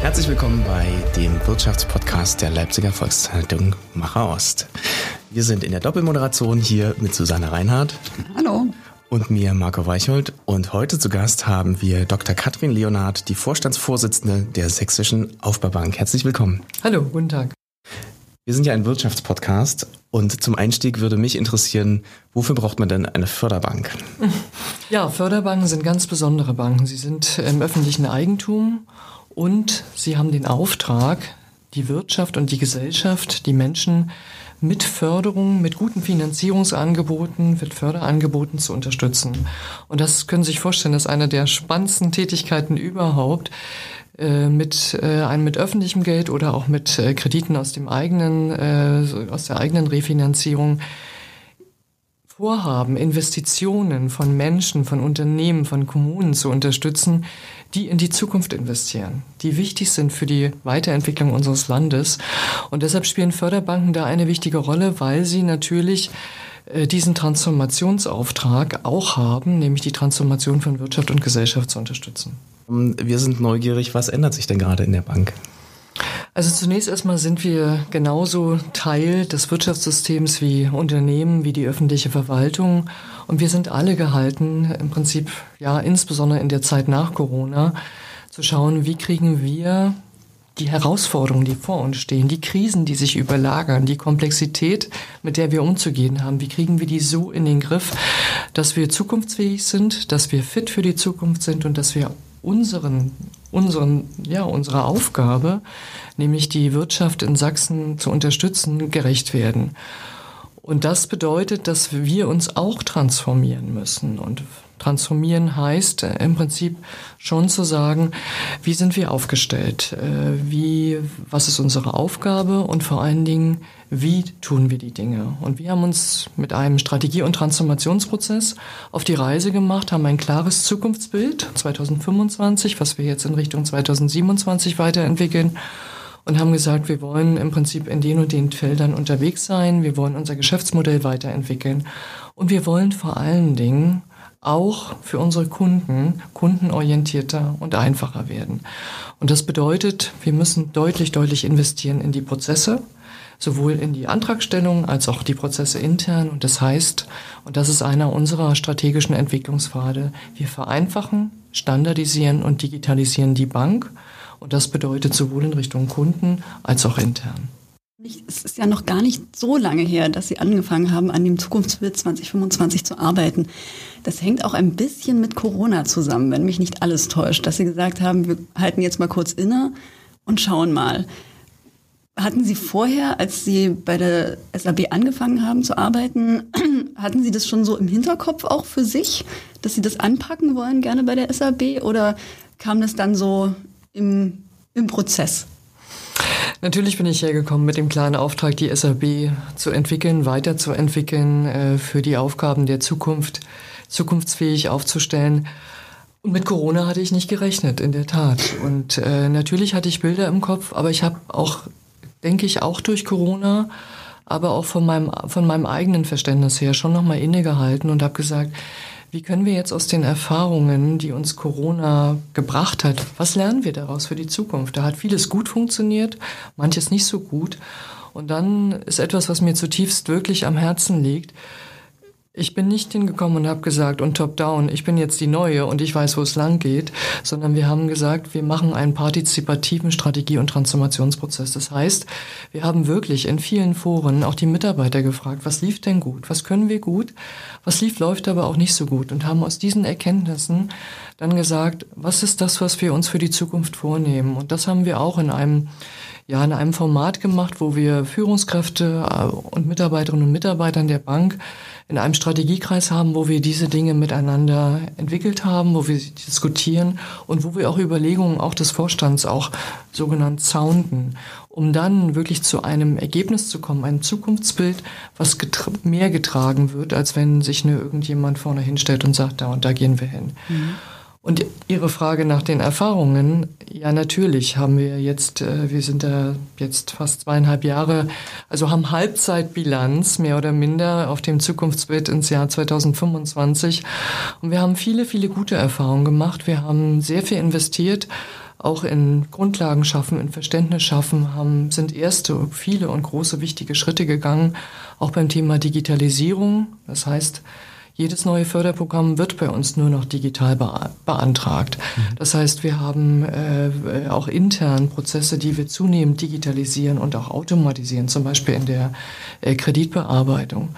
Herzlich willkommen bei dem Wirtschaftspodcast der Leipziger Volkszeitung Macher Ost. Wir sind in der Doppelmoderation hier mit Susanne Reinhardt. Hallo. Und mir, Marco Weicholt. Und heute zu Gast haben wir Dr. Katrin Leonard, die Vorstandsvorsitzende der Sächsischen Aufbaubank. Herzlich willkommen. Hallo, guten Tag. Wir sind ja ein Wirtschaftspodcast und zum Einstieg würde mich interessieren, wofür braucht man denn eine Förderbank? Ja, Förderbanken sind ganz besondere Banken. Sie sind im öffentlichen Eigentum und sie haben den Auftrag, die Wirtschaft und die Gesellschaft, die Menschen mit Förderung, mit guten Finanzierungsangeboten, mit Förderangeboten zu unterstützen. Und das können Sie sich vorstellen, das ist eine der spannendsten Tätigkeiten überhaupt, mit äh, einem mit öffentlichem Geld oder auch mit äh, Krediten aus dem eigenen, aus der eigenen Refinanzierung Vorhaben, Investitionen von Menschen, von Unternehmen, von Kommunen zu unterstützen, die in die Zukunft investieren, die wichtig sind für die Weiterentwicklung unseres Landes. Und deshalb spielen Förderbanken da eine wichtige Rolle, weil sie natürlich äh, diesen Transformationsauftrag auch haben, nämlich die Transformation von Wirtschaft und Gesellschaft zu unterstützen. Wir sind neugierig, was ändert sich denn gerade in der Bank? Also zunächst erstmal sind wir genauso Teil des Wirtschaftssystems wie Unternehmen, wie die öffentliche Verwaltung. Und wir sind alle gehalten, im Prinzip, ja, insbesondere in der Zeit nach Corona, zu schauen, wie kriegen wir die Herausforderungen, die vor uns stehen, die Krisen, die sich überlagern, die Komplexität, mit der wir umzugehen haben, wie kriegen wir die so in den Griff, dass wir zukunftsfähig sind, dass wir fit für die Zukunft sind und dass wir unseren, unseren, ja, unserer Aufgabe, nämlich die Wirtschaft in Sachsen zu unterstützen, gerecht werden. Und das bedeutet, dass wir uns auch transformieren müssen. Und transformieren heißt äh, im Prinzip schon zu sagen, wie sind wir aufgestellt? Äh, wie, was ist unsere Aufgabe? Und vor allen Dingen, wie tun wir die Dinge? Und wir haben uns mit einem Strategie- und Transformationsprozess auf die Reise gemacht, haben ein klares Zukunftsbild 2025, was wir jetzt in Richtung 2027 weiterentwickeln und haben gesagt, wir wollen im Prinzip in den und den Feldern unterwegs sein, wir wollen unser Geschäftsmodell weiterentwickeln und wir wollen vor allen Dingen auch für unsere Kunden kundenorientierter und einfacher werden. Und das bedeutet, wir müssen deutlich, deutlich investieren in die Prozesse, sowohl in die Antragstellung als auch die Prozesse intern. Und das heißt, und das ist einer unserer strategischen Entwicklungspfade, wir vereinfachen, standardisieren und digitalisieren die Bank und das bedeutet sowohl in Richtung Kunden als auch intern. Es ist ja noch gar nicht so lange her, dass Sie angefangen haben, an dem Zukunftsbild 2025 zu arbeiten. Das hängt auch ein bisschen mit Corona zusammen, wenn mich nicht alles täuscht, dass Sie gesagt haben, wir halten jetzt mal kurz inne und schauen mal. Hatten Sie vorher, als Sie bei der SAB angefangen haben zu arbeiten, hatten Sie das schon so im Hinterkopf auch für sich, dass Sie das anpacken wollen, gerne bei der SAB? Oder kam das dann so im, im Prozess? Natürlich bin ich hergekommen mit dem klaren Auftrag, die SAB zu entwickeln, weiterzuentwickeln, äh, für die Aufgaben der Zukunft zukunftsfähig aufzustellen. Und mit Corona hatte ich nicht gerechnet, in der Tat. Und äh, natürlich hatte ich Bilder im Kopf, aber ich habe auch, denke ich, auch durch Corona, aber auch von meinem, von meinem eigenen Verständnis her schon nochmal innegehalten und habe gesagt, wie können wir jetzt aus den Erfahrungen, die uns Corona gebracht hat, was lernen wir daraus für die Zukunft? Da hat vieles gut funktioniert, manches nicht so gut. Und dann ist etwas, was mir zutiefst wirklich am Herzen liegt, ich bin nicht hingekommen und habe gesagt, und top-down, ich bin jetzt die Neue und ich weiß, wo es lang geht, sondern wir haben gesagt, wir machen einen partizipativen Strategie- und Transformationsprozess. Das heißt, wir haben wirklich in vielen Foren auch die Mitarbeiter gefragt, was lief denn gut, was können wir gut, was lief, läuft aber auch nicht so gut und haben aus diesen Erkenntnissen dann gesagt, was ist das, was wir uns für die Zukunft vornehmen. Und das haben wir auch in einem ja, in einem Format gemacht, wo wir Führungskräfte äh, und Mitarbeiterinnen und Mitarbeitern der Bank in einem Strategiekreis haben, wo wir diese Dinge miteinander entwickelt haben, wo wir diskutieren und wo wir auch Überlegungen auch des Vorstands auch sogenannt sounden, um dann wirklich zu einem Ergebnis zu kommen, ein Zukunftsbild, was getra mehr getragen wird, als wenn sich nur irgendjemand vorne hinstellt und sagt, da und da gehen wir hin. Mhm. Und Ihre Frage nach den Erfahrungen, ja natürlich haben wir jetzt, äh, wir sind da jetzt fast zweieinhalb Jahre, also haben Halbzeitbilanz mehr oder minder auf dem Zukunftsbild ins Jahr 2025. Und wir haben viele, viele gute Erfahrungen gemacht. Wir haben sehr viel investiert, auch in Grundlagen schaffen, in Verständnis schaffen, haben, sind erste, viele und große wichtige Schritte gegangen, auch beim Thema Digitalisierung. Das heißt, jedes neue Förderprogramm wird bei uns nur noch digital beantragt. Mhm. Das heißt, wir haben äh, auch intern Prozesse, die wir zunehmend digitalisieren und auch automatisieren, zum Beispiel in der äh, Kreditbearbeitung.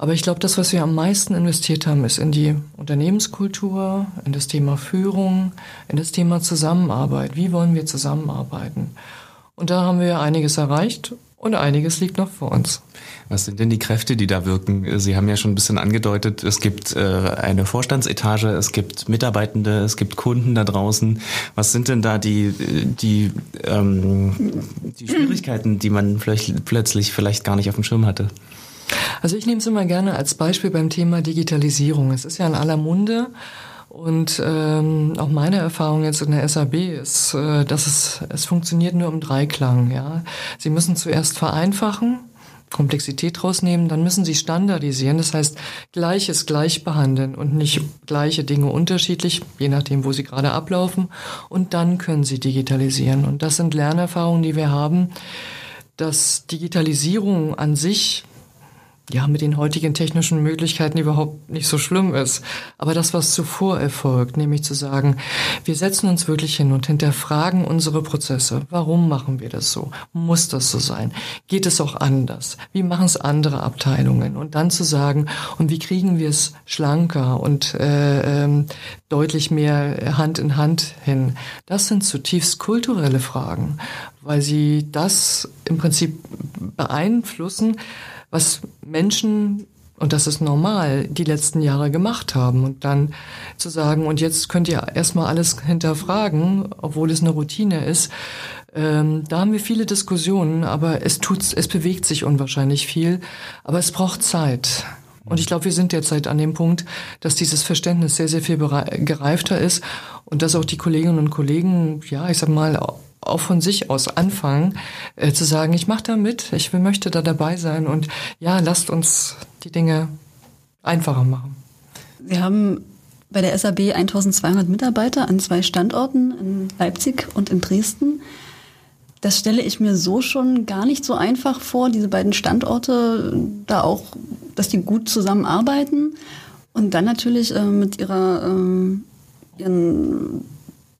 Aber ich glaube, das, was wir am meisten investiert haben, ist in die Unternehmenskultur, in das Thema Führung, in das Thema Zusammenarbeit. Wie wollen wir zusammenarbeiten? Und da haben wir einiges erreicht und einiges liegt noch vor uns. Was sind denn die Kräfte, die da wirken? Sie haben ja schon ein bisschen angedeutet, es gibt äh, eine Vorstandsetage, es gibt Mitarbeitende, es gibt Kunden da draußen. Was sind denn da die, die, ähm, die Schwierigkeiten, die man vielleicht plötzlich vielleicht gar nicht auf dem Schirm hatte? Also ich nehme es immer gerne als Beispiel beim Thema Digitalisierung. Es ist ja in aller Munde. Und ähm, auch meine Erfahrung jetzt in der SAB ist, äh, dass es, es funktioniert nur im Dreiklang. Ja? Sie müssen zuerst vereinfachen, Komplexität rausnehmen, dann müssen sie standardisieren, das heißt Gleiches gleich behandeln und nicht gleiche Dinge unterschiedlich, je nachdem, wo sie gerade ablaufen. Und dann können sie digitalisieren. Und das sind Lernerfahrungen, die wir haben, dass Digitalisierung an sich ja, mit den heutigen technischen Möglichkeiten überhaupt nicht so schlimm ist. Aber das, was zuvor erfolgt, nämlich zu sagen, wir setzen uns wirklich hin und hinterfragen unsere Prozesse. Warum machen wir das so? Muss das so sein? Geht es auch anders? Wie machen es andere Abteilungen? Und dann zu sagen, und wie kriegen wir es schlanker und äh, ähm, deutlich mehr Hand in Hand hin? Das sind zutiefst kulturelle Fragen, weil sie das im Prinzip beeinflussen, was Menschen, und das ist normal, die letzten Jahre gemacht haben. Und dann zu sagen, und jetzt könnt ihr erstmal alles hinterfragen, obwohl es eine Routine ist, ähm, da haben wir viele Diskussionen, aber es tut, es bewegt sich unwahrscheinlich viel, aber es braucht Zeit. Und ich glaube, wir sind derzeit an dem Punkt, dass dieses Verständnis sehr, sehr viel gereifter ist und dass auch die Kolleginnen und Kollegen, ja, ich sag mal, auch von sich aus anfangen, äh, zu sagen, ich mache da mit, ich möchte da dabei sein und ja, lasst uns die Dinge einfacher machen. Wir haben bei der SAB 1200 Mitarbeiter an zwei Standorten, in Leipzig und in Dresden. Das stelle ich mir so schon gar nicht so einfach vor, diese beiden Standorte da auch, dass die gut zusammenarbeiten und dann natürlich äh, mit ihrer äh, ihren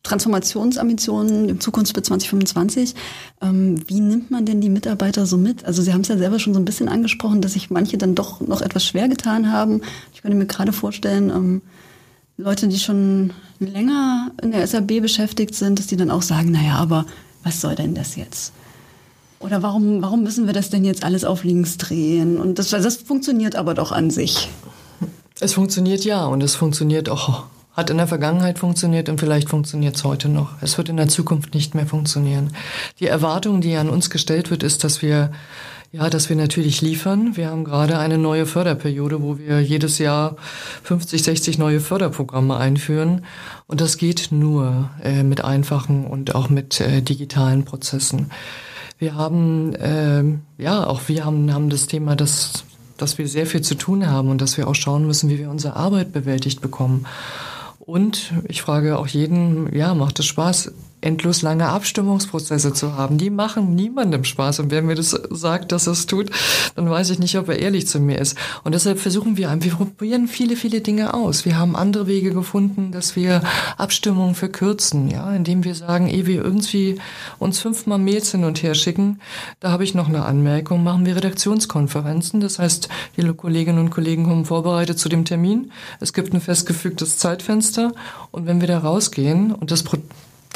Transformationsambitionen im Zukunftsbild 2025. Ähm, wie nimmt man denn die Mitarbeiter so mit? Also Sie haben es ja selber schon so ein bisschen angesprochen, dass sich manche dann doch noch etwas schwer getan haben. Ich könnte mir gerade vorstellen, ähm, Leute, die schon länger in der SAB beschäftigt sind, dass die dann auch sagen, naja, aber was soll denn das jetzt? Oder warum, warum müssen wir das denn jetzt alles auf links drehen? Und das, das funktioniert aber doch an sich. Es funktioniert ja und es funktioniert auch hat in der Vergangenheit funktioniert und vielleicht funktioniert es heute noch. Es wird in der Zukunft nicht mehr funktionieren. Die Erwartung, die an uns gestellt wird, ist, dass wir ja, dass wir natürlich liefern. Wir haben gerade eine neue Förderperiode, wo wir jedes Jahr 50, 60 neue Förderprogramme einführen. Und das geht nur äh, mit einfachen und auch mit äh, digitalen Prozessen. Wir haben, äh, ja, auch wir haben, haben das Thema, dass, dass wir sehr viel zu tun haben und dass wir auch schauen müssen, wie wir unsere Arbeit bewältigt bekommen. Und ich frage auch jeden, ja, macht es Spaß, endlos lange Abstimmungsprozesse zu haben. Die machen niemandem Spaß. Und wer mir das sagt, dass es tut, dann weiß ich nicht, ob er ehrlich zu mir ist. Und deshalb versuchen wir, wir probieren viele, viele Dinge aus. Wir haben andere Wege gefunden, dass wir Abstimmungen verkürzen, ja, indem wir sagen, ehe wir irgendwie uns fünfmal Mails hin und her schicken, da habe ich noch eine Anmerkung, machen wir Redaktionskonferenzen. Das heißt, die Kolleginnen und Kollegen kommen vorbereitet zu dem Termin. Es gibt ein festgefügtes Zeitfenster. Und wenn wir da rausgehen und das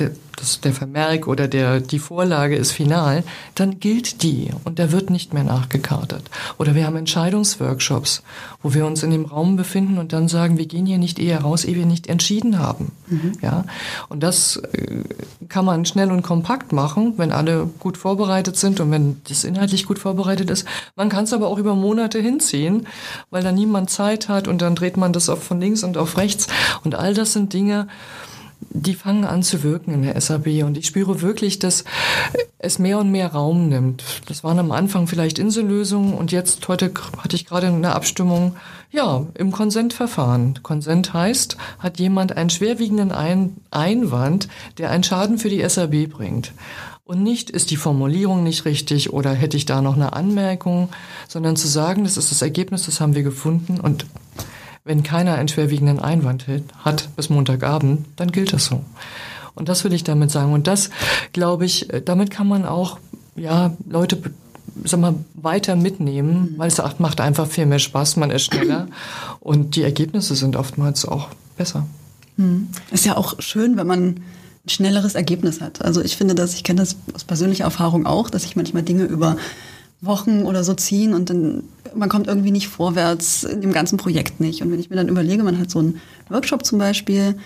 der, das, der Vermerk oder der, die Vorlage ist final, dann gilt die und da wird nicht mehr nachgekartet. Oder wir haben Entscheidungsworkshops, wo wir uns in dem Raum befinden und dann sagen, wir gehen hier nicht eher raus, ehe wir nicht entschieden haben. Mhm. Ja, und das äh, kann man schnell und kompakt machen, wenn alle gut vorbereitet sind und wenn das inhaltlich gut vorbereitet ist. Man kann es aber auch über Monate hinziehen, weil da niemand Zeit hat und dann dreht man das auf von links und auf rechts und all das sind Dinge, die fangen an zu wirken in der SAB und ich spüre wirklich, dass es mehr und mehr Raum nimmt. Das waren am Anfang vielleicht Insellösungen und jetzt heute hatte ich gerade eine Abstimmung, ja, im Konsentverfahren. Konsent heißt, hat jemand einen schwerwiegenden Ein Einwand, der einen Schaden für die SAB bringt. Und nicht ist die Formulierung nicht richtig oder hätte ich da noch eine Anmerkung, sondern zu sagen, das ist das Ergebnis, das haben wir gefunden und wenn keiner einen schwerwiegenden Einwand hat bis Montagabend, dann gilt das so. Und das will ich damit sagen. Und das, glaube ich, damit kann man auch, ja, Leute, sag mal, weiter mitnehmen, weil es macht einfach viel mehr Spaß, man ist schneller und die Ergebnisse sind oftmals auch besser. Hm. Ist ja auch schön, wenn man ein schnelleres Ergebnis hat. Also ich finde das, ich kenne das aus persönlicher Erfahrung auch, dass ich manchmal Dinge über Wochen oder so ziehen und dann man kommt irgendwie nicht vorwärts in dem ganzen Projekt nicht. Und wenn ich mir dann überlege, man hat so einen Workshop zum Beispiel,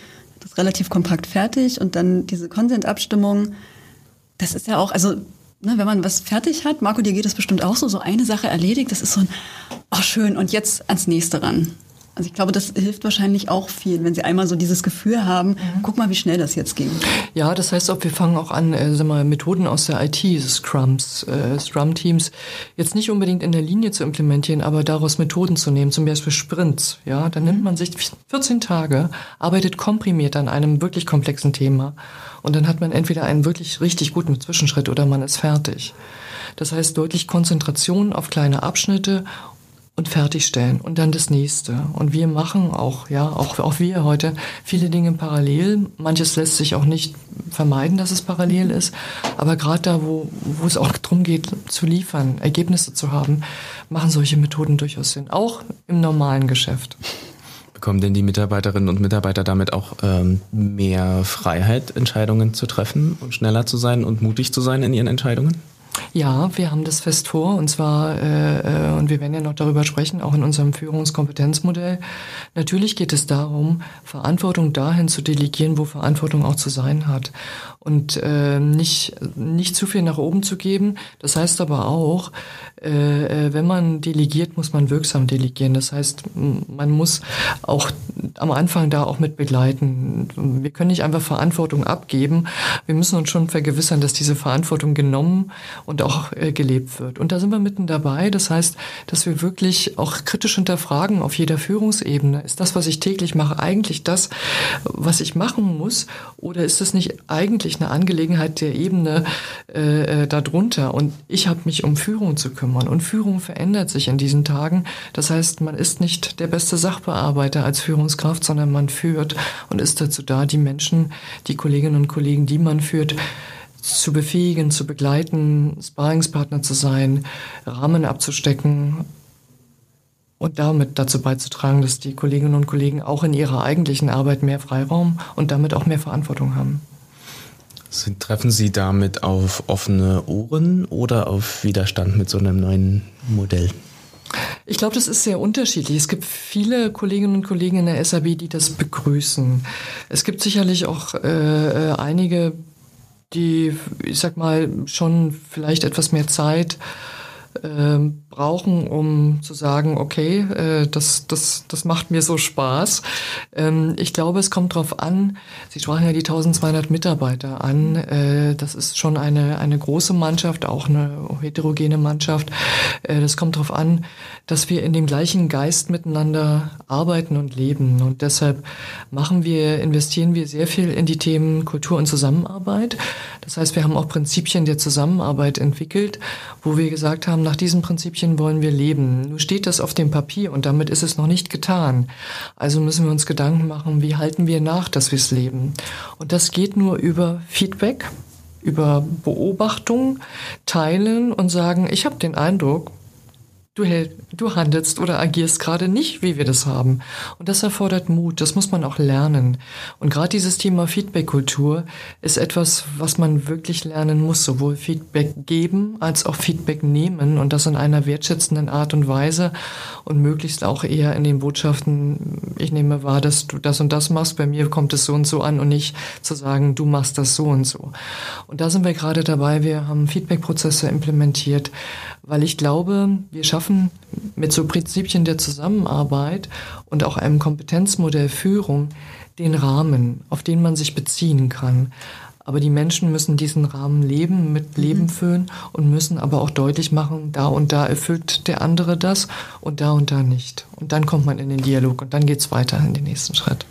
das ist relativ kompakt fertig und dann diese Consent-Abstimmung, das ist ja auch, also ne, wenn man was fertig hat, Marco, dir geht es bestimmt auch so, so eine Sache erledigt, das ist so ein, ach oh, schön, und jetzt ans nächste ran. Also ich glaube, das hilft wahrscheinlich auch viel, wenn Sie einmal so dieses Gefühl haben, mhm. guck mal, wie schnell das jetzt ging. Ja, das heißt auch, wir fangen auch an, äh, sagen wir, Methoden aus der IT, Scrums, äh, Scrum-Teams, jetzt nicht unbedingt in der Linie zu implementieren, aber daraus Methoden zu nehmen, zum Beispiel Sprints. Ja, dann mhm. nimmt man sich 14 Tage, arbeitet komprimiert an einem wirklich komplexen Thema und dann hat man entweder einen wirklich richtig guten Zwischenschritt oder man ist fertig. Das heißt deutlich Konzentration auf kleine Abschnitte und fertigstellen und dann das nächste. Und wir machen auch, ja, auch, auch wir heute viele Dinge parallel. Manches lässt sich auch nicht vermeiden, dass es parallel ist. Aber gerade da, wo, wo es auch darum geht, zu liefern, Ergebnisse zu haben, machen solche Methoden durchaus Sinn. Auch im normalen Geschäft. Bekommen denn die Mitarbeiterinnen und Mitarbeiter damit auch ähm, mehr Freiheit, Entscheidungen zu treffen und schneller zu sein und mutig zu sein in ihren Entscheidungen? Ja, wir haben das fest vor und zwar, äh, äh, und wir werden ja noch darüber sprechen, auch in unserem Führungskompetenzmodell. Natürlich geht es darum, Verantwortung dahin zu delegieren, wo Verantwortung auch zu sein hat. Und äh, nicht, nicht zu viel nach oben zu geben. Das heißt aber auch, äh, äh, wenn man delegiert, muss man wirksam delegieren. Das heißt, man muss auch am Anfang da auch mit begleiten. Wir können nicht einfach Verantwortung abgeben. Wir müssen uns schon vergewissern, dass diese Verantwortung genommen und auch äh, gelebt wird. Und da sind wir mitten dabei. Das heißt, dass wir wirklich auch kritisch hinterfragen auf jeder Führungsebene. Ist das, was ich täglich mache, eigentlich das, was ich machen muss? Oder ist das nicht eigentlich eine Angelegenheit der Ebene äh, äh darunter? Und ich habe mich um Führung zu kümmern. Und Führung verändert sich in diesen Tagen. Das heißt, man ist nicht der beste Sachbearbeiter als Führungskraft, sondern man führt und ist dazu da, die Menschen, die Kolleginnen und Kollegen, die man führt, zu befähigen, zu begleiten, Sparringspartner zu sein, Rahmen abzustecken und damit dazu beizutragen, dass die Kolleginnen und Kollegen auch in ihrer eigentlichen Arbeit mehr Freiraum und damit auch mehr Verantwortung haben. Treffen Sie damit auf offene Ohren oder auf Widerstand mit so einem neuen Modell? Ich glaube, das ist sehr unterschiedlich. Es gibt viele Kolleginnen und Kollegen in der SAB, die das begrüßen. Es gibt sicherlich auch äh, äh einige, die, ich sag mal, schon vielleicht etwas mehr Zeit äh, brauchen, um zu sagen, okay, äh, das, das, das macht mir so Spaß. Ähm, ich glaube, es kommt darauf an, Sie sprachen ja die 1200 Mitarbeiter an, äh, das ist schon eine, eine große Mannschaft, auch eine heterogene Mannschaft. Äh, das kommt darauf an, dass wir in dem gleichen Geist miteinander arbeiten und leben. Und deshalb machen wir, investieren wir sehr viel in die Themen Kultur und Zusammenarbeit. Das heißt, wir haben auch Prinzipien der Zusammenarbeit entwickelt, wo wir gesagt haben, nach diesen Prinzipien wollen wir leben. Nur steht das auf dem Papier und damit ist es noch nicht getan. Also müssen wir uns Gedanken machen, wie halten wir nach, dass wir es leben. Und das geht nur über Feedback, über Beobachtung, teilen und sagen, ich habe den Eindruck, du, du handelst oder agierst gerade nicht, wie wir das haben. Und das erfordert Mut, das muss man auch lernen. Und gerade dieses Thema Feedback-Kultur ist etwas, was man wirklich lernen muss, sowohl Feedback geben als auch Feedback nehmen und das in einer wertschätzenden Art und Weise und möglichst auch eher in den Botschaften, ich nehme wahr, dass du das und das machst, bei mir kommt es so und so an und nicht zu sagen, du machst das so und so. Und da sind wir gerade dabei, wir haben Feedback-Prozesse implementiert, weil ich glaube, wir schaffen mit so Prinzipien der Zusammenarbeit und auch einem Kompetenzmodell Führung den Rahmen, auf den man sich beziehen kann. Aber die Menschen müssen diesen Rahmen leben, mit Leben mhm. füllen und müssen aber auch deutlich machen, da und da erfüllt der andere das und da und da nicht. Und dann kommt man in den Dialog und dann geht's weiter in den nächsten Schritt.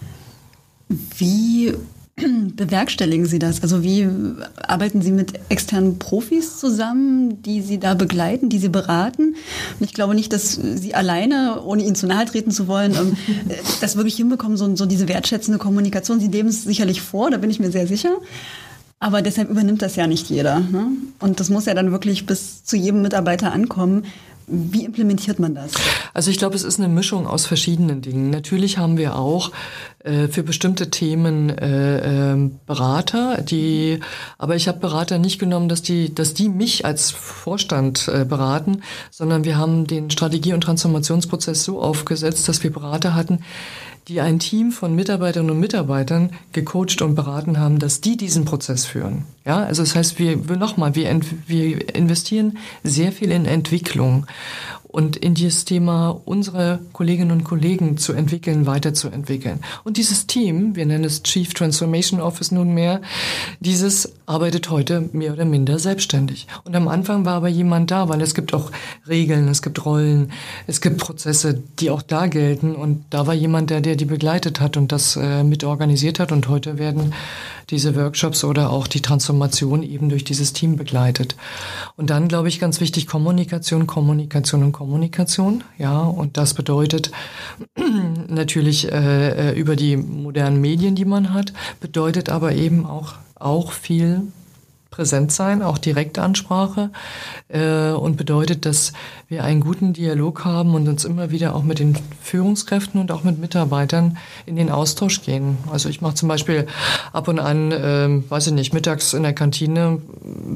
Wie bewerkstelligen Sie das? Also wie arbeiten Sie mit externen Profis zusammen, die Sie da begleiten, die Sie beraten? Und ich glaube nicht, dass Sie alleine, ohne Ihnen zu nahe treten zu wollen, ähm, das wirklich hinbekommen, so, so diese wertschätzende Kommunikation. Sie leben es sicherlich vor, da bin ich mir sehr sicher. Aber deshalb übernimmt das ja nicht jeder. Ne? Und das muss ja dann wirklich bis zu jedem Mitarbeiter ankommen. Wie implementiert man das? Also ich glaube, es ist eine Mischung aus verschiedenen Dingen. Natürlich haben wir auch äh, für bestimmte Themen äh, äh, Berater, die, aber ich habe Berater nicht genommen, dass die, dass die mich als Vorstand äh, beraten, sondern wir haben den Strategie- und Transformationsprozess so aufgesetzt, dass wir Berater hatten, die ein Team von Mitarbeiterinnen und Mitarbeitern gecoacht und beraten haben, dass die diesen Prozess führen. Ja, also das heißt, wir, nochmal, wir, wir investieren sehr viel in Entwicklung und in dieses Thema unsere Kolleginnen und Kollegen zu entwickeln, weiterzuentwickeln. Und dieses Team, wir nennen es Chief Transformation Office nunmehr, dieses arbeitet heute mehr oder minder selbstständig. Und am Anfang war aber jemand da, weil es gibt auch Regeln, es gibt Rollen, es gibt Prozesse, die auch da gelten. Und da war jemand, der, der die begleitet hat und das äh, mit organisiert hat. Und heute werden diese Workshops oder auch die Transformation eben durch dieses Team begleitet. Und dann, glaube ich, ganz wichtig, Kommunikation, Kommunikation und Kommunikation. Ja, und das bedeutet natürlich äh, äh, über die modernen Medien, die man hat, bedeutet aber eben auch, auch viel präsent sein, auch Direktansprache äh, und bedeutet, dass wir einen guten Dialog haben und uns immer wieder auch mit den Führungskräften und auch mit Mitarbeitern in den Austausch gehen. Also ich mache zum Beispiel ab und an, äh, weiß ich nicht, mittags in der Kantine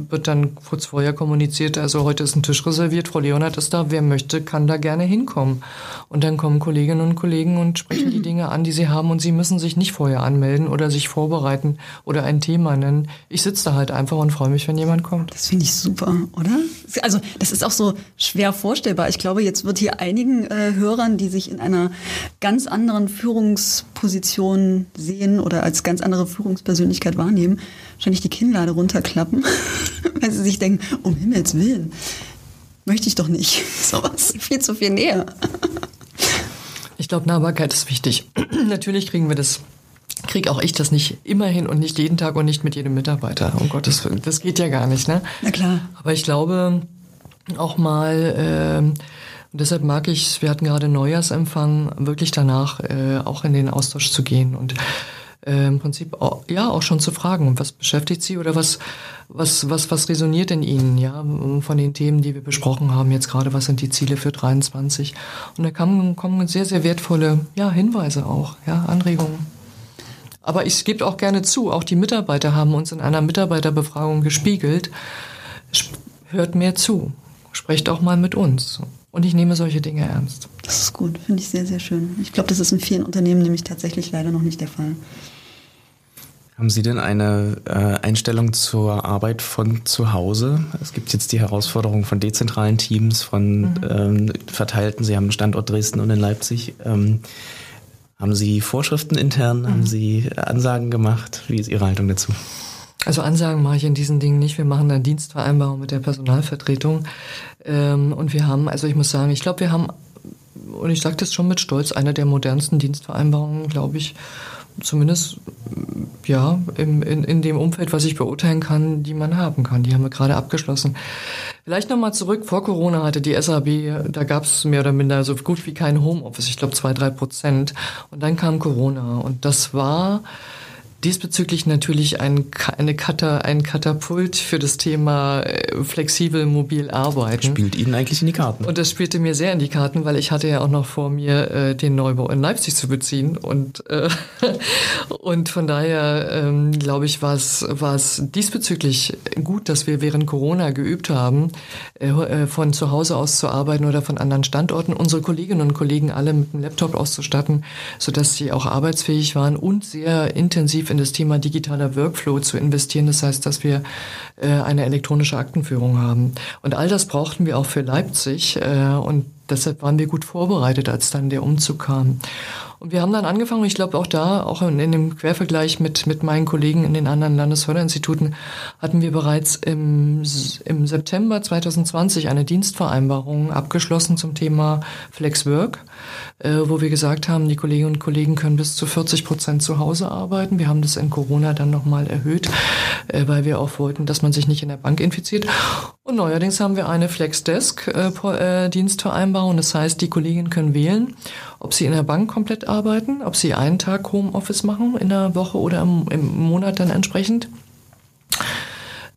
wird dann kurz vorher kommuniziert, also heute ist ein Tisch reserviert, Frau Leonard ist da, wer möchte, kann da gerne hinkommen. Und dann kommen Kolleginnen und Kollegen und sprechen die Dinge an, die sie haben und sie müssen sich nicht vorher anmelden oder sich vorbereiten oder ein Thema nennen. Ich sitze da halt einfach und und freue mich, wenn jemand kommt. Das finde ich super, oder? Also das ist auch so schwer vorstellbar. Ich glaube, jetzt wird hier einigen äh, Hörern, die sich in einer ganz anderen Führungsposition sehen oder als ganz andere Führungspersönlichkeit wahrnehmen, wahrscheinlich die Kinnlade runterklappen, weil sie sich denken, um Himmels Willen, möchte ich doch nicht. Sowas viel zu viel näher. ich glaube, Nahbarkeit ist wichtig. Natürlich kriegen wir das kriege auch ich das nicht immer hin und nicht jeden Tag und nicht mit jedem Mitarbeiter. Um Gottes Willen, das geht ja gar nicht. Ne? Na klar. Aber ich glaube auch mal, äh, und deshalb mag ich, wir hatten gerade Neujahrsempfang, wirklich danach äh, auch in den Austausch zu gehen und äh, im Prinzip auch, ja auch schon zu fragen, was beschäftigt Sie oder was was was was resoniert in Ihnen, ja, von den Themen, die wir besprochen haben jetzt gerade, was sind die Ziele für 23 und da kommen kommen sehr sehr wertvolle ja Hinweise auch, ja Anregungen. Aber ich gebe auch gerne zu, auch die Mitarbeiter haben uns in einer Mitarbeiterbefragung gespiegelt, hört mehr zu, sprecht auch mal mit uns. Und ich nehme solche Dinge ernst. Das ist gut, finde ich sehr, sehr schön. Ich glaube, das ist in vielen Unternehmen nämlich tatsächlich leider noch nicht der Fall. Haben Sie denn eine äh, Einstellung zur Arbeit von zu Hause? Es gibt jetzt die Herausforderung von dezentralen Teams, von mhm. ähm, verteilten. Sie haben einen Standort Dresden und in Leipzig. Ähm, haben Sie Vorschriften intern? Mhm. Haben Sie Ansagen gemacht? Wie ist Ihre Haltung dazu? Also Ansagen mache ich in diesen Dingen nicht. Wir machen eine Dienstvereinbarung mit der Personalvertretung. Ähm, und wir haben, also ich muss sagen, ich glaube, wir haben, und ich sage das schon mit Stolz, eine der modernsten Dienstvereinbarungen, glaube ich, zumindest ja im, in, in dem Umfeld, was ich beurteilen kann, die man haben kann. Die haben wir gerade abgeschlossen. Vielleicht nochmal zurück, vor Corona hatte die SAB, da gab es mehr oder minder so gut wie kein Homeoffice, ich glaube zwei, drei Prozent. Und dann kam Corona und das war diesbezüglich natürlich ein, eine Kata, ein Katapult für das Thema äh, flexibel mobil arbeiten. Spielt Ihnen eigentlich in die Karten? Und das spielte mir sehr in die Karten, weil ich hatte ja auch noch vor mir, äh, den Neubau in Leipzig zu beziehen. Und, äh, und von daher, ähm, glaube ich, war es, diesbezüglich gut, dass wir während Corona geübt haben, äh, äh, von zu Hause aus zu arbeiten oder von anderen Standorten, unsere Kolleginnen und Kollegen alle mit einem Laptop auszustatten, sodass sie auch arbeitsfähig waren und sehr intensiv in das Thema digitaler Workflow zu investieren. Das heißt, dass wir äh, eine elektronische Aktenführung haben. Und all das brauchten wir auch für Leipzig. Äh, und deshalb waren wir gut vorbereitet, als dann der Umzug kam. Und wir haben dann angefangen, ich glaube auch da, auch in, in, dem Quervergleich mit, mit meinen Kollegen in den anderen Landesförderinstituten, hatten wir bereits im, im September 2020 eine Dienstvereinbarung abgeschlossen zum Thema Flexwork, äh, wo wir gesagt haben, die Kolleginnen und Kollegen können bis zu 40 Prozent zu Hause arbeiten. Wir haben das in Corona dann nochmal erhöht, äh, weil wir auch wollten, dass man sich nicht in der Bank infiziert. Und neuerdings haben wir eine Flexdesk-Dienstvereinbarung. Äh, das heißt, die Kolleginnen können wählen, ob sie in der Bank komplett arbeiten, ob sie einen Tag Homeoffice machen in der Woche oder im, im Monat dann entsprechend.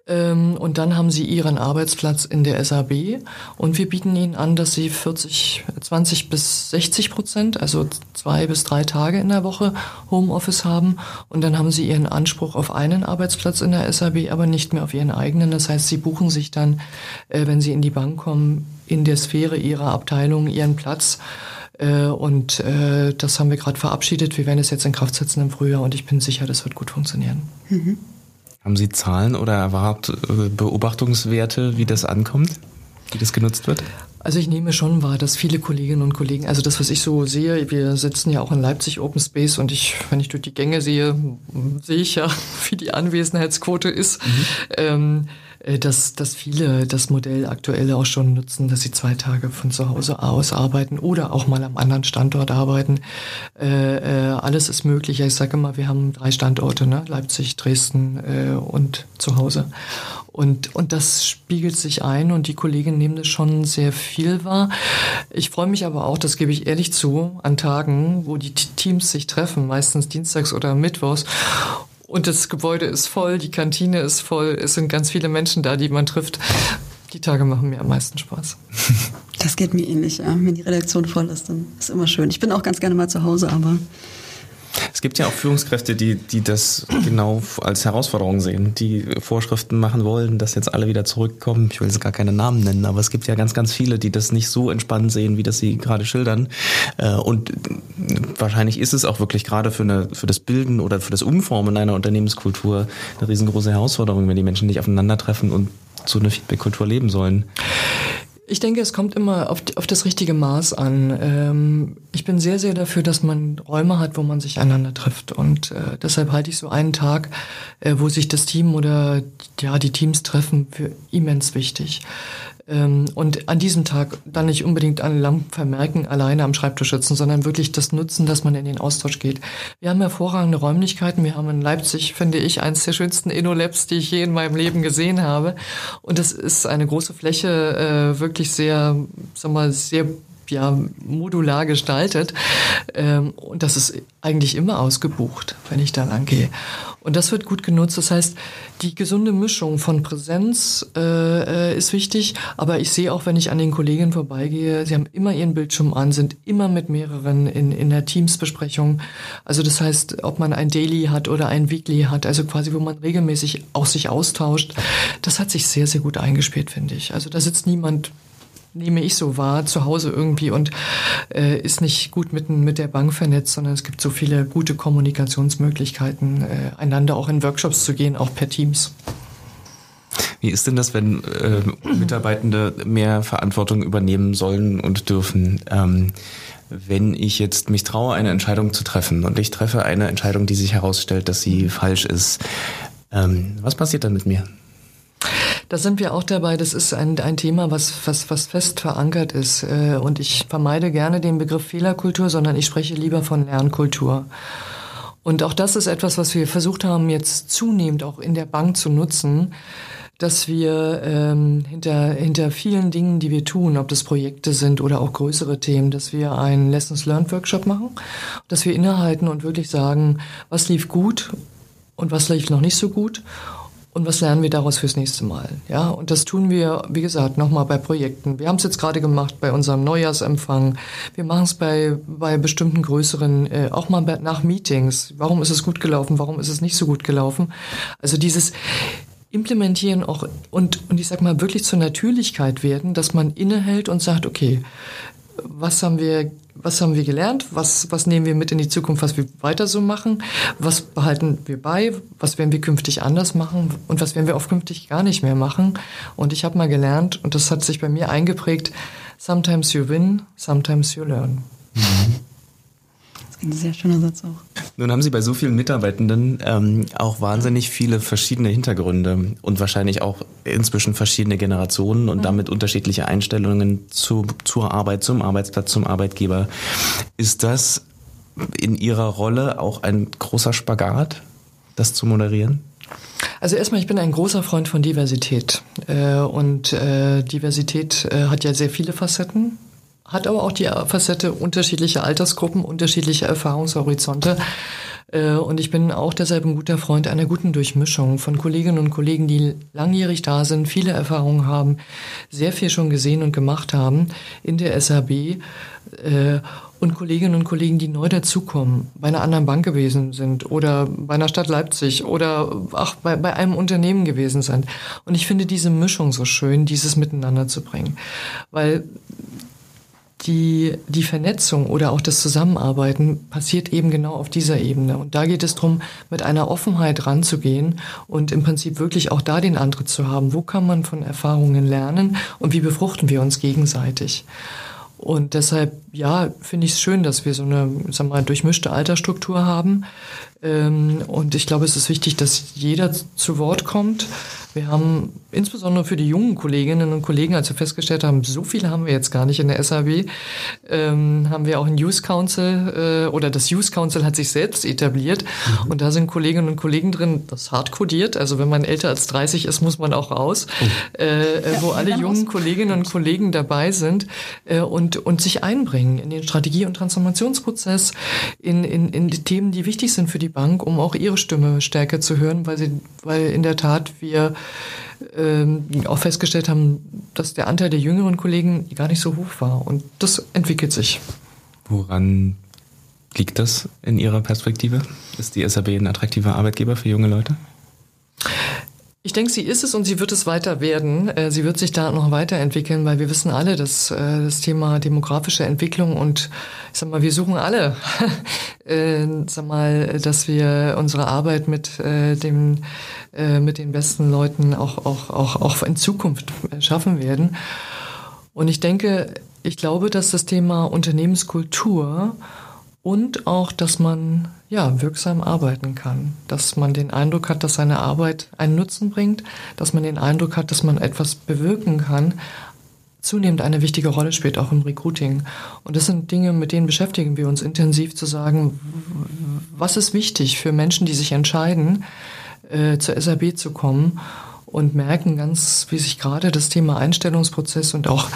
Ähm, und dann haben sie ihren Arbeitsplatz in der SAB und wir bieten ihnen an, dass sie 40, 20 bis 60 Prozent, also zwei bis drei Tage in der Woche Homeoffice haben und dann haben sie ihren Anspruch auf einen Arbeitsplatz in der SAB, aber nicht mehr auf ihren eigenen. Das heißt, sie buchen sich dann, äh, wenn sie in die Bank kommen, in der Sphäre ihrer Abteilung ihren Platz und äh, das haben wir gerade verabschiedet. Wir werden es jetzt in Kraft setzen im Frühjahr und ich bin sicher, das wird gut funktionieren. Mhm. Haben Sie Zahlen oder überhaupt äh, Beobachtungswerte, wie das ankommt, wie das genutzt wird? Also ich nehme schon wahr, dass viele Kolleginnen und Kollegen, also das, was ich so sehe, wir sitzen ja auch in Leipzig Open Space und ich, wenn ich durch die Gänge sehe, sehe ich ja, wie die Anwesenheitsquote ist. Mhm. Ähm, äh, dass, dass viele das Modell aktuell auch schon nutzen, dass sie zwei Tage von zu Hause aus arbeiten oder auch mal am anderen Standort arbeiten. Äh, äh, alles ist möglich. Ich sage immer, wir haben drei Standorte, ne? Leipzig, Dresden äh, und zu Hause. Und, und das spiegelt sich ein und die Kolleginnen nehmen das schon sehr viel wahr. Ich freue mich aber auch, das gebe ich ehrlich zu, an Tagen, wo die Teams sich treffen, meistens dienstags oder mittwochs und das Gebäude ist voll, die Kantine ist voll, es sind ganz viele Menschen da, die man trifft. Die Tage machen mir am meisten Spaß. Das geht mir ähnlich, ja. Wenn die Redaktion voll ist, dann ist immer schön. Ich bin auch ganz gerne mal zu Hause, aber es gibt ja auch Führungskräfte, die, die das genau als Herausforderung sehen, die Vorschriften machen wollen, dass jetzt alle wieder zurückkommen. Ich will jetzt gar keine Namen nennen, aber es gibt ja ganz, ganz viele, die das nicht so entspannt sehen, wie das sie gerade schildern. Äh, und wahrscheinlich ist es auch wirklich gerade für, eine, für das Bilden oder für das Umformen einer Unternehmenskultur eine riesengroße Herausforderung, wenn die Menschen nicht aufeinandertreffen und so eine Feedback-Kultur leben sollen. Ich denke, es kommt immer auf, auf das richtige Maß an. Ähm, ich bin sehr, sehr dafür, dass man Räume hat, wo man sich einander trifft. Und äh, deshalb halte ich so einen Tag, äh, wo sich das Team oder ja, die Teams treffen, für immens wichtig. Ähm, und an diesem Tag dann nicht unbedingt an Lampen vermerken, alleine am Schreibtisch sitzen, sondern wirklich das nutzen, dass man in den Austausch geht. Wir haben hervorragende Räumlichkeiten. Wir haben in Leipzig, finde ich, eins der schönsten InnoLabs, die ich je in meinem Leben gesehen habe. Und das ist eine große Fläche, äh, wirklich sehr, sag mal, sehr ja modular gestaltet. Ähm, und das ist eigentlich immer ausgebucht, wenn ich da lang gehe. Und das wird gut genutzt. Das heißt, die gesunde Mischung von Präsenz äh, äh, ist wichtig, aber ich sehe auch, wenn ich an den Kolleginnen vorbeigehe, sie haben immer ihren Bildschirm an, sind immer mit mehreren in, in der Teamsbesprechung. Also das heißt, ob man ein Daily hat oder ein Weekly hat, also quasi, wo man regelmäßig auch sich austauscht, das hat sich sehr, sehr gut eingespielt, finde ich. Also da sitzt niemand nehme ich so wahr, zu Hause irgendwie und äh, ist nicht gut mit, mit der Bank vernetzt, sondern es gibt so viele gute Kommunikationsmöglichkeiten, äh, einander auch in Workshops zu gehen, auch per Teams. Wie ist denn das, wenn äh, Mitarbeitende mehr Verantwortung übernehmen sollen und dürfen? Ähm, wenn ich jetzt mich traue, eine Entscheidung zu treffen und ich treffe eine Entscheidung, die sich herausstellt, dass sie falsch ist, ähm, was passiert dann mit mir? Da sind wir auch dabei. Das ist ein, ein Thema, was, was, was fest verankert ist. Äh, und ich vermeide gerne den Begriff Fehlerkultur, sondern ich spreche lieber von Lernkultur. Und auch das ist etwas, was wir versucht haben, jetzt zunehmend auch in der Bank zu nutzen, dass wir ähm, hinter, hinter vielen Dingen, die wir tun, ob das Projekte sind oder auch größere Themen, dass wir einen Lessons Learned Workshop machen, dass wir innehalten und wirklich sagen, was lief gut und was lief noch nicht so gut und was lernen wir daraus fürs nächste Mal. Ja, und das tun wir, wie gesagt, nochmal bei Projekten. Wir haben es jetzt gerade gemacht bei unserem Neujahrsempfang. Wir machen es bei, bei bestimmten größeren, äh, auch mal nach Meetings. Warum ist es gut gelaufen? Warum ist es nicht so gut gelaufen? Also dieses implementieren auch und, und ich sag mal wirklich zur Natürlichkeit werden, dass man innehält und sagt, okay, was haben wir, was haben wir gelernt? Was, was nehmen wir mit in die Zukunft, was wir weiter so machen? Was behalten wir bei? Was werden wir künftig anders machen? Und was werden wir auch künftig gar nicht mehr machen? Und ich habe mal gelernt, und das hat sich bei mir eingeprägt, sometimes you win, sometimes you learn. Mhm. Ein sehr schöner Satz auch. Nun haben Sie bei so vielen Mitarbeitenden ähm, auch wahnsinnig viele verschiedene Hintergründe und wahrscheinlich auch inzwischen verschiedene Generationen und mhm. damit unterschiedliche Einstellungen zu, zur Arbeit, zum Arbeitsplatz, zum Arbeitgeber. Ist das in Ihrer Rolle auch ein großer Spagat, das zu moderieren? Also erstmal, ich bin ein großer Freund von Diversität. Äh, und äh, Diversität äh, hat ja sehr viele Facetten hat aber auch die Facette unterschiedlicher Altersgruppen, unterschiedliche Erfahrungshorizonte. Äh, und ich bin auch deshalb ein guter Freund einer guten Durchmischung von Kolleginnen und Kollegen, die langjährig da sind, viele Erfahrungen haben, sehr viel schon gesehen und gemacht haben in der SAB äh, und Kolleginnen und Kollegen, die neu dazukommen, bei einer anderen Bank gewesen sind oder bei einer Stadt Leipzig oder ach, bei, bei einem Unternehmen gewesen sind. Und ich finde diese Mischung so schön, dieses miteinander zu bringen. Weil die, die Vernetzung oder auch das Zusammenarbeiten passiert eben genau auf dieser Ebene. Und da geht es darum, mit einer Offenheit ranzugehen und im Prinzip wirklich auch da den Antritt zu haben. Wo kann man von Erfahrungen lernen und wie befruchten wir uns gegenseitig? Und deshalb, ja, finde ich es schön, dass wir so eine, sag mal, durchmischte Altersstruktur haben. Ähm, und ich glaube, es ist wichtig, dass jeder zu Wort kommt. Wir haben insbesondere für die jungen Kolleginnen und Kollegen, als wir festgestellt haben, so viele haben wir jetzt gar nicht in der SAB, ähm, haben wir auch ein Youth Council äh, oder das Youth Council hat sich selbst etabliert mhm. und da sind Kolleginnen und Kollegen drin, das hart kodiert, also wenn man älter als 30 ist, muss man auch raus, oh. äh, ja, wo alle jungen Kolleginnen und Kollegen dabei sind äh, und, und sich einbringen in den Strategie- und Transformationsprozess, in, in, in die Themen, die wichtig sind für die Bank, um auch ihre Stimme stärker zu hören, weil sie, weil in der Tat wir ähm, auch festgestellt haben, dass der Anteil der jüngeren Kollegen gar nicht so hoch war. Und das entwickelt sich. Woran liegt das in Ihrer Perspektive? Ist die SAB ein attraktiver Arbeitgeber für junge Leute? Ich denke, sie ist es und sie wird es weiter werden. Äh, sie wird sich da noch weiterentwickeln, weil wir wissen alle, dass äh, das Thema demografische Entwicklung und ich sag mal, wir suchen alle, äh, sag mal, dass wir unsere Arbeit mit dem mit den besten Leuten auch auch auch auch in Zukunft schaffen werden. Und ich denke, ich glaube, dass das Thema Unternehmenskultur und auch, dass man ja wirksam arbeiten kann, dass man den Eindruck hat, dass seine Arbeit einen Nutzen bringt, dass man den Eindruck hat, dass man etwas bewirken kann, zunehmend eine wichtige Rolle spielt, auch im Recruiting. Und das sind Dinge, mit denen beschäftigen wir uns intensiv zu sagen, was ist wichtig für Menschen, die sich entscheiden, äh, zur SAB zu kommen und merken ganz, wie sich gerade das Thema Einstellungsprozess und auch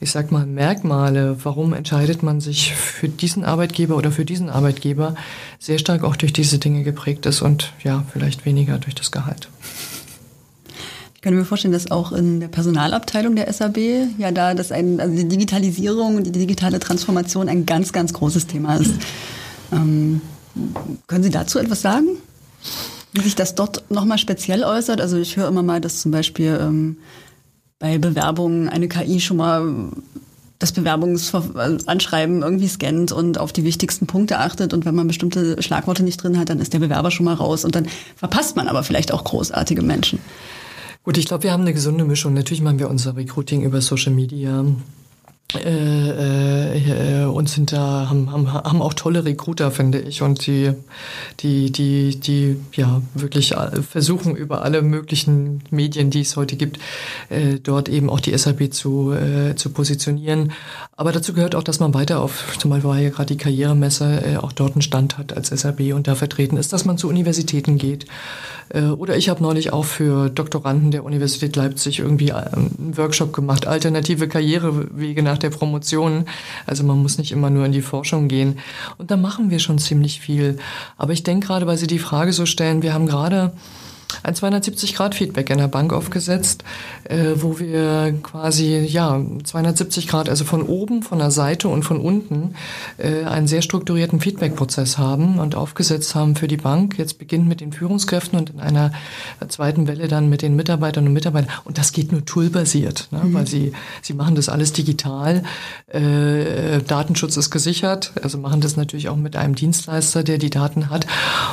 ich sag mal, Merkmale, warum entscheidet man sich für diesen Arbeitgeber oder für diesen Arbeitgeber, sehr stark auch durch diese Dinge geprägt ist und ja, vielleicht weniger durch das Gehalt. Ich kann mir vorstellen, dass auch in der Personalabteilung der SAB ja da das ein, also die Digitalisierung, die digitale Transformation ein ganz, ganz großes Thema ist. Ähm, können Sie dazu etwas sagen? Wie sich das dort nochmal speziell äußert? Also ich höre immer mal, dass zum Beispiel ähm, bei Bewerbungen eine KI schon mal das Bewerbungsanschreiben irgendwie scannt und auf die wichtigsten Punkte achtet. Und wenn man bestimmte Schlagworte nicht drin hat, dann ist der Bewerber schon mal raus. Und dann verpasst man aber vielleicht auch großartige Menschen. Gut, ich glaube, wir haben eine gesunde Mischung. Natürlich machen wir unser Recruiting über Social Media. Äh, äh, und sind da haben, haben, haben auch tolle Recruiter finde ich. Und die die die die ja wirklich versuchen über alle möglichen Medien die es heute gibt äh, dort eben auch die SAP zu äh, zu positionieren. Aber dazu gehört auch dass man weiter auf zum Beispiel war ja gerade die Karrieremesse äh, auch dort einen Stand hat als SAP und da vertreten ist dass man zu Universitäten geht. äh, oder ich habe neulich auch für Doktoranden der Universität Leipzig irgendwie einen Workshop gemacht alternative Karrierewege nach der Promotion. Also man muss nicht immer nur in die Forschung gehen. Und da machen wir schon ziemlich viel. Aber ich denke gerade, weil Sie die Frage so stellen, wir haben gerade ein 270-Grad-Feedback in der Bank aufgesetzt, äh, wo wir quasi, ja, 270 Grad, also von oben, von der Seite und von unten, äh, einen sehr strukturierten Feedback-Prozess haben und aufgesetzt haben für die Bank. Jetzt beginnt mit den Führungskräften und in einer zweiten Welle dann mit den Mitarbeitern und Mitarbeitern. Und das geht nur toolbasiert, ne? Mhm. weil sie, sie machen das alles digital. Äh, Datenschutz ist gesichert, also machen das natürlich auch mit einem Dienstleister, der die Daten hat.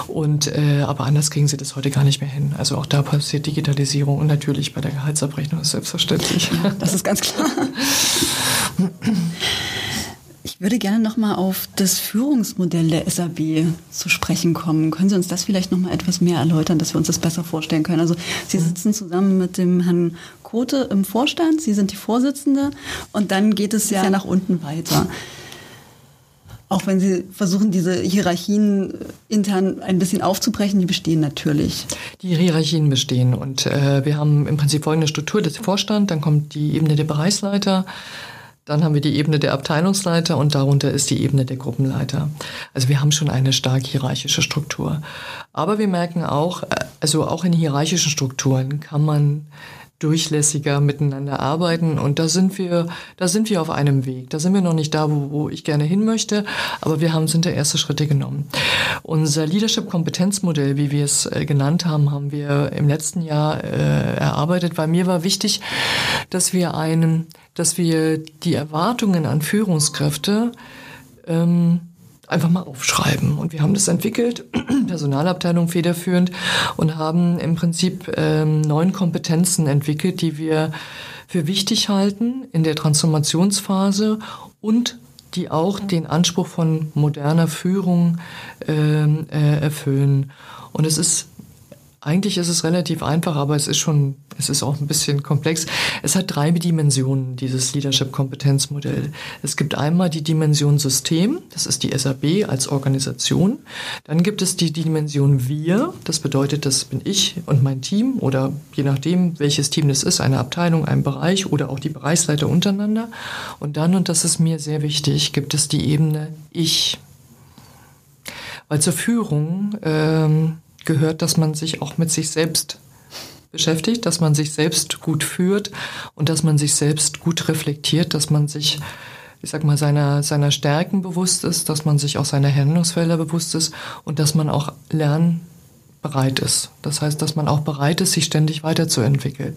Und, äh, aber anders kriegen sie das heute gar nicht mehr hin. Also auch da passiert Digitalisierung und natürlich bei der Gehaltsabrechnung ist selbstverständlich. Ja, das ist ganz klar. Ich würde gerne nochmal auf das Führungsmodell der SAB zu sprechen kommen. Können Sie uns das vielleicht nochmal etwas mehr erläutern, dass wir uns das besser vorstellen können? Also Sie sitzen zusammen mit dem Herrn Kote im Vorstand, Sie sind die Vorsitzende und dann geht es ja nach unten weiter. Auch wenn Sie versuchen, diese Hierarchien intern ein bisschen aufzubrechen, die bestehen natürlich. Die Hierarchien bestehen und äh, wir haben im Prinzip folgende Struktur, das Vorstand, dann kommt die Ebene der Bereichsleiter, dann haben wir die Ebene der Abteilungsleiter und darunter ist die Ebene der Gruppenleiter. Also wir haben schon eine stark hierarchische Struktur. Aber wir merken auch, äh, also auch in hierarchischen Strukturen kann man durchlässiger miteinander arbeiten. Und da sind wir, da sind wir auf einem Weg. Da sind wir noch nicht da, wo, wo ich gerne hin möchte, aber wir haben, sind da erste Schritte genommen. Unser Leadership-Kompetenzmodell, wie wir es äh, genannt haben, haben wir im letzten Jahr äh, erarbeitet, weil mir war wichtig, dass wir einen, dass wir die Erwartungen an Führungskräfte ähm, einfach mal aufschreiben. Und wir haben das entwickelt, Personalabteilung federführend, und haben im Prinzip ähm, neun Kompetenzen entwickelt, die wir für wichtig halten in der Transformationsphase und die auch den Anspruch von moderner Führung ähm, äh, erfüllen. Und es ist eigentlich ist es relativ einfach, aber es ist schon, es ist auch ein bisschen komplex. Es hat drei Dimensionen, dieses Leadership-Kompetenzmodell. Es gibt einmal die Dimension System, das ist die SAB als Organisation. Dann gibt es die Dimension Wir, das bedeutet, das bin ich und mein Team oder je nachdem, welches Team das ist, eine Abteilung, ein Bereich oder auch die Bereichsleiter untereinander. Und dann, und das ist mir sehr wichtig, gibt es die Ebene Ich. Weil zur Führung ähm, gehört, dass man sich auch mit sich selbst beschäftigt, dass man sich selbst gut führt und dass man sich selbst gut reflektiert, dass man sich, ich sag mal, seiner, seiner Stärken bewusst ist, dass man sich auch seiner Handlungsfelder bewusst ist und dass man auch lernbereit ist. Das heißt, dass man auch bereit ist, sich ständig weiterzuentwickeln.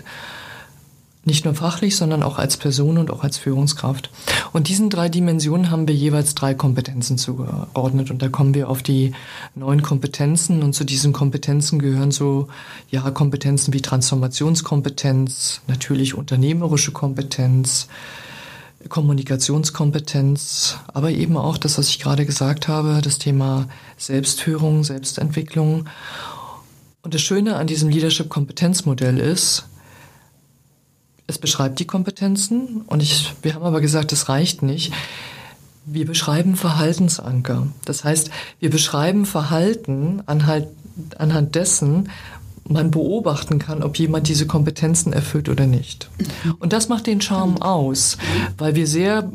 Nicht nur fachlich, sondern auch als Person und auch als Führungskraft. Und diesen drei Dimensionen haben wir jeweils drei Kompetenzen zugeordnet. Und da kommen wir auf die neun Kompetenzen. Und zu diesen Kompetenzen gehören so, ja, Kompetenzen wie Transformationskompetenz, natürlich unternehmerische Kompetenz, Kommunikationskompetenz, aber eben auch das, was ich gerade gesagt habe, das Thema Selbstführung, Selbstentwicklung. Und das Schöne an diesem Leadership-Kompetenzmodell ist, es beschreibt die Kompetenzen und ich, wir haben aber gesagt, das reicht nicht. Wir beschreiben Verhaltensanker. Das heißt, wir beschreiben Verhalten anhand, anhand dessen, man beobachten kann, ob jemand diese Kompetenzen erfüllt oder nicht. Und das macht den Charme aus, weil wir sehr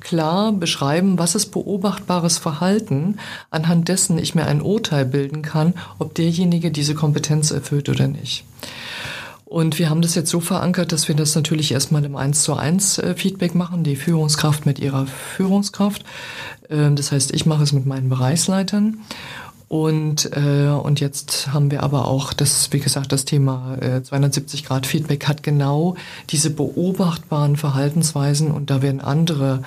klar beschreiben, was ist beobachtbares Verhalten, anhand dessen ich mir ein Urteil bilden kann, ob derjenige diese Kompetenz erfüllt oder nicht. Und wir haben das jetzt so verankert, dass wir das natürlich erstmal im 1 zu 1 äh, Feedback machen, die Führungskraft mit ihrer Führungskraft. Ähm, das heißt, ich mache es mit meinen Bereichsleitern. Und, äh, und jetzt haben wir aber auch das, wie gesagt, das Thema äh, 270 Grad Feedback hat genau diese beobachtbaren Verhaltensweisen und da werden andere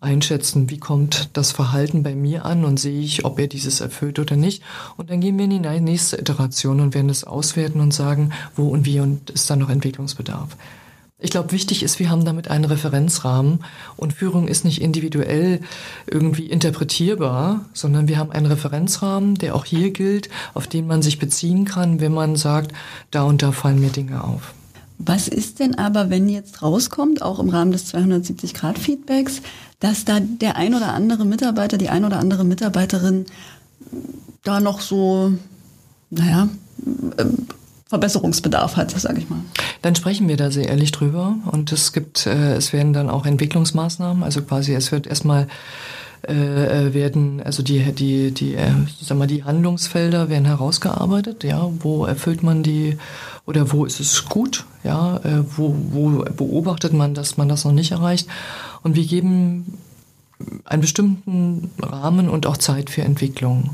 einschätzen, wie kommt das Verhalten bei mir an und sehe ich, ob er dieses erfüllt oder nicht. Und dann gehen wir in die nächste Iteration und werden es auswerten und sagen, wo und wie und ist da noch Entwicklungsbedarf. Ich glaube, wichtig ist, wir haben damit einen Referenzrahmen und Führung ist nicht individuell irgendwie interpretierbar, sondern wir haben einen Referenzrahmen, der auch hier gilt, auf den man sich beziehen kann, wenn man sagt, da und da fallen mir Dinge auf. Was ist denn aber, wenn jetzt rauskommt, auch im Rahmen des 270-Grad-Feedbacks, dass da der ein oder andere Mitarbeiter, die ein oder andere Mitarbeiterin da noch so, naja, Verbesserungsbedarf hat, sage ich mal. Dann sprechen wir da sehr ehrlich drüber und es gibt, äh, es werden dann auch Entwicklungsmaßnahmen, also quasi es wird erstmal äh, äh, werden, also die, die, die, äh, sag mal, die Handlungsfelder werden herausgearbeitet, ja, wo erfüllt man die oder wo ist es gut, ja, äh, wo, wo beobachtet man, dass man das noch nicht erreicht und wir geben einen bestimmten Rahmen und auch Zeit für Entwicklung.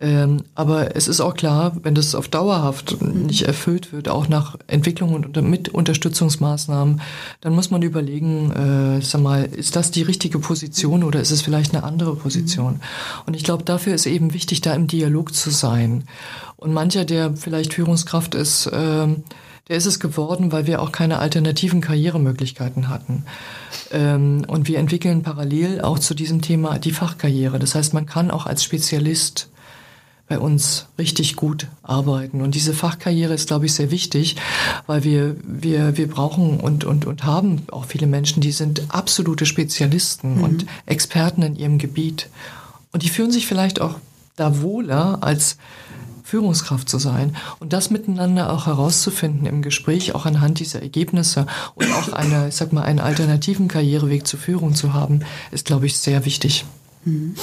Ähm, aber es ist auch klar, wenn das auf dauerhaft nicht erfüllt wird, auch nach Entwicklung und unter, mit Unterstützungsmaßnahmen, dann muss man überlegen, äh, sag mal, ist das die richtige Position oder ist es vielleicht eine andere Position? Und ich glaube, dafür ist eben wichtig, da im Dialog zu sein. Und mancher, der vielleicht Führungskraft ist, äh, der ist es geworden, weil wir auch keine alternativen Karrieremöglichkeiten hatten. Ähm, und wir entwickeln parallel auch zu diesem Thema die Fachkarriere. Das heißt, man kann auch als Spezialist bei uns richtig gut arbeiten. Und diese Fachkarriere ist, glaube ich, sehr wichtig, weil wir, wir, wir brauchen und, und, und haben auch viele Menschen, die sind absolute Spezialisten mhm. und Experten in ihrem Gebiet. Und die fühlen sich vielleicht auch da wohler als Führungskraft zu sein und das miteinander auch herauszufinden im Gespräch, auch anhand dieser Ergebnisse und auch eine, ich sag mal, einen alternativen Karriereweg zur Führung zu haben, ist, glaube ich, sehr wichtig. Mhm.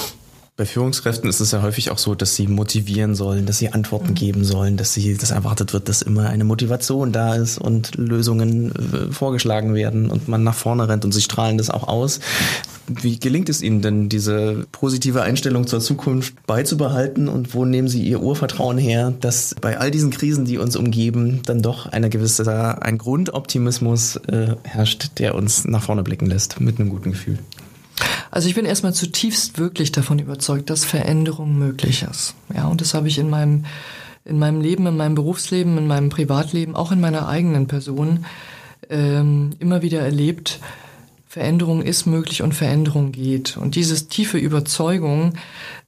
Bei Führungskräften ist es ja häufig auch so, dass sie motivieren sollen, dass sie Antworten mhm. geben sollen, dass sie, dass erwartet wird, dass immer eine Motivation da ist und Lösungen äh, vorgeschlagen werden und man nach vorne rennt und sie strahlen das auch aus. Wie gelingt es Ihnen denn, diese positive Einstellung zur Zukunft beizubehalten und wo nehmen Sie Ihr Urvertrauen her, dass bei all diesen Krisen, die uns umgeben, dann doch eine gewisse, ein Grundoptimismus äh, herrscht, der uns nach vorne blicken lässt mit einem guten Gefühl? Also ich bin erstmal zutiefst wirklich davon überzeugt, dass Veränderung möglich ist. Ja, und das habe ich in meinem, in meinem Leben, in meinem Berufsleben, in meinem Privatleben, auch in meiner eigenen Person ähm, immer wieder erlebt. Veränderung ist möglich und Veränderung geht. Und diese tiefe Überzeugung,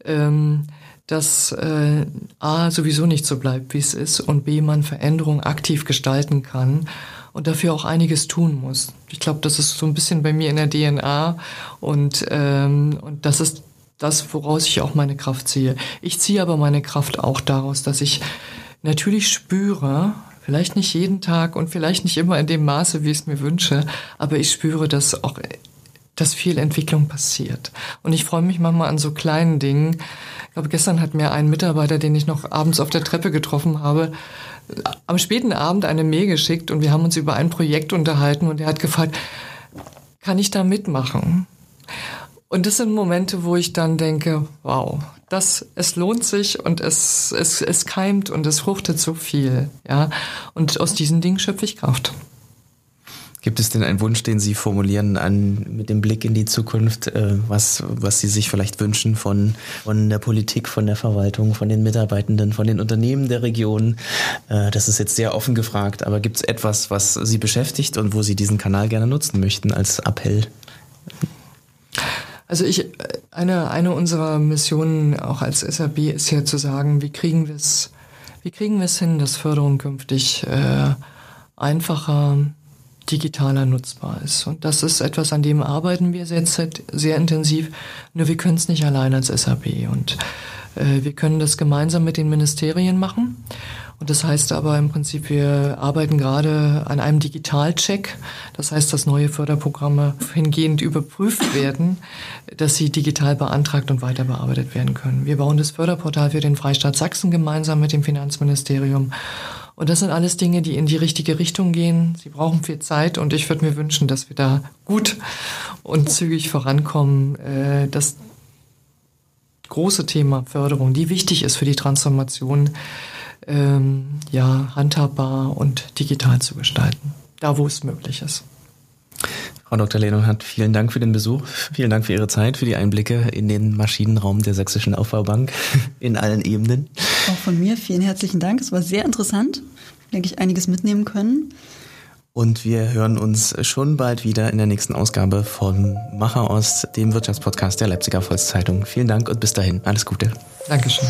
ähm, dass äh, A sowieso nicht so bleibt, wie es ist, und B man Veränderung aktiv gestalten kann und dafür auch einiges tun muss. Ich glaube, das ist so ein bisschen bei mir in der DNA und, ähm, und das ist das, woraus ich auch meine Kraft ziehe. Ich ziehe aber meine Kraft auch daraus, dass ich natürlich spüre, vielleicht nicht jeden Tag und vielleicht nicht immer in dem Maße, wie ich es mir wünsche, aber ich spüre, dass auch dass viel Entwicklung passiert. Und ich freue mich manchmal an so kleinen Dingen. Ich glaube, gestern hat mir ein Mitarbeiter, den ich noch abends auf der Treppe getroffen habe, am späten Abend eine Mail geschickt und wir haben uns über ein Projekt unterhalten und er hat gefragt, kann ich da mitmachen? Und das sind Momente, wo ich dann denke, wow, das, es lohnt sich und es, es, es keimt und es fruchtet so viel, ja. Und aus diesen Dingen schöpfe ich Kraft. Gibt es denn einen Wunsch, den Sie formulieren an, mit dem Blick in die Zukunft, äh, was, was Sie sich vielleicht wünschen von, von der Politik, von der Verwaltung, von den Mitarbeitenden, von den Unternehmen der Region? Äh, das ist jetzt sehr offen gefragt, aber gibt es etwas, was Sie beschäftigt und wo Sie diesen Kanal gerne nutzen möchten als Appell? Also ich, eine, eine unserer Missionen auch als SAB ist ja zu sagen, wie kriegen wir es, wie kriegen wir es hin, dass Förderung künftig äh, einfacher, digitaler nutzbar ist. Und das ist etwas, an dem arbeiten wir jetzt sehr intensiv. Nur wir können es nicht allein als SAP. Und äh, wir können das gemeinsam mit den Ministerien machen. Und das heißt aber im Prinzip, wir arbeiten gerade an einem Digitalcheck. Das heißt, dass neue Förderprogramme hingehend überprüft werden, dass sie digital beantragt und weiter bearbeitet werden können. Wir bauen das Förderportal für den Freistaat Sachsen gemeinsam mit dem Finanzministerium. Und das sind alles Dinge, die in die richtige Richtung gehen. Sie brauchen viel Zeit und ich würde mir wünschen, dass wir da gut und zügig vorankommen. Äh, das große Thema Förderung, die wichtig ist für die Transformation, ähm, ja, handhabbar und digital zu gestalten. Da, wo es möglich ist. Frau Dr. Lehnhardt, vielen Dank für den Besuch. Vielen Dank für Ihre Zeit, für die Einblicke in den Maschinenraum der Sächsischen Aufbaubank in allen Ebenen. Auch von mir vielen herzlichen Dank. Es war sehr interessant. Denke ich, einiges mitnehmen können. Und wir hören uns schon bald wieder in der nächsten Ausgabe von Macher Ost, dem Wirtschaftspodcast der Leipziger Volkszeitung. Vielen Dank und bis dahin. Alles Gute. Dankeschön.